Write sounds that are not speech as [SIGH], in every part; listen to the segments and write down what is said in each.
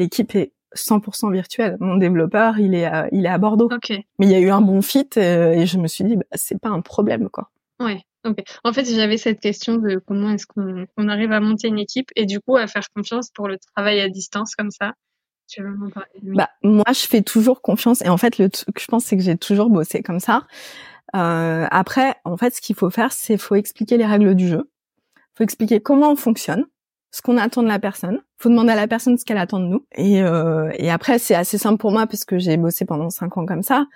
l'équipe est 100% virtuelle. Mon développeur, il est à, il est à Bordeaux. Mais il y a eu un bon fit euh, et je me suis dit, bah, c'est pas un problème, quoi. Ouais. Ok. En fait, j'avais cette question de comment est-ce qu'on on arrive à monter une équipe et du coup à faire confiance pour le travail à distance comme ça. Tu veux m'en parler? Oui. Bah, moi, je fais toujours confiance. Et en fait, le truc que je pense, c'est que j'ai toujours bossé comme ça. Euh, après, en fait, ce qu'il faut faire, c'est faut expliquer les règles du jeu. faut expliquer comment on fonctionne, ce qu'on attend de la personne. faut demander à la personne ce qu'elle attend de nous. Et, euh, et après, c'est assez simple pour moi parce que j'ai bossé pendant cinq ans comme ça.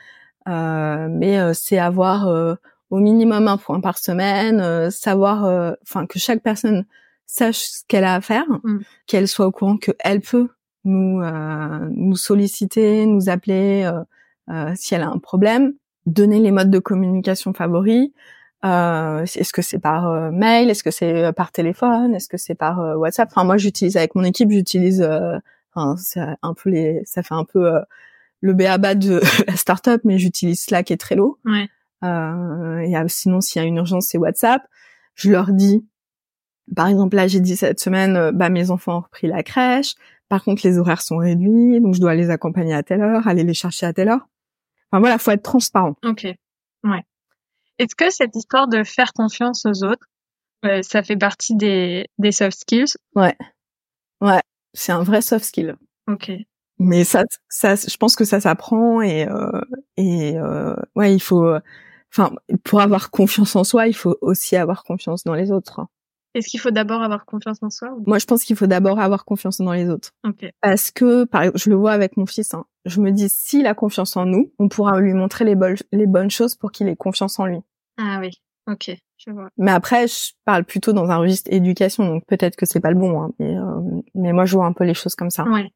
Euh, mais euh, c'est avoir euh, au minimum un point par semaine, euh, savoir, enfin que chaque personne sache ce qu'elle a à faire, Mm. qu'elle soit au courant qu'elle peut nous euh, nous solliciter, nous appeler euh, euh, si elle a un problème, donner les modes de communication favoris. Euh, est-ce que c'est par euh, mail, est-ce que c'est euh, par téléphone, est-ce que c'est par euh, WhatsApp? Enfin moi j'utilise avec mon équipe, j'utilise euh, enfin c'est un peu les ça fait un peu le béaba de [LAUGHS] la startup mais j'utilise Slack et Trello. Ouais. Euh, et sinon s'il y a une urgence c'est WhatsApp. Je leur dis par exemple, là, j'ai dit cette semaine, bah, mes enfants ont repris la crèche. Par contre, les horaires sont réduits, donc je dois les accompagner à telle heure, aller les chercher à telle heure. Enfin voilà, faut être transparent. Ok. Ouais. Est-ce que cette histoire de faire confiance aux autres, euh, ça fait partie des, des soft skills? Ouais, ouais, c'est un vrai soft skill. Ok. Mais ça, ça, je pense que ça s'apprend et euh, et euh, ouais, il faut. Enfin, pour avoir confiance en soi, il faut aussi avoir confiance dans les autres. Est-ce qu'il faut d'abord avoir confiance en soi ou... Moi, je pense qu'il faut d'abord avoir confiance dans les autres. Ok. Parce que, par exemple, je le vois avec mon fils, hein, je me dis, s'il a confiance en nous, on pourra lui montrer les, bonnes les bonnes choses pour qu'il ait confiance en lui. Ah oui. Ok. Je vois. Mais après, je parle plutôt dans un registre éducation, donc peut-être que c'est pas le bon, hein, mais, euh, mais moi, je vois un peu les choses comme ça. Ouais.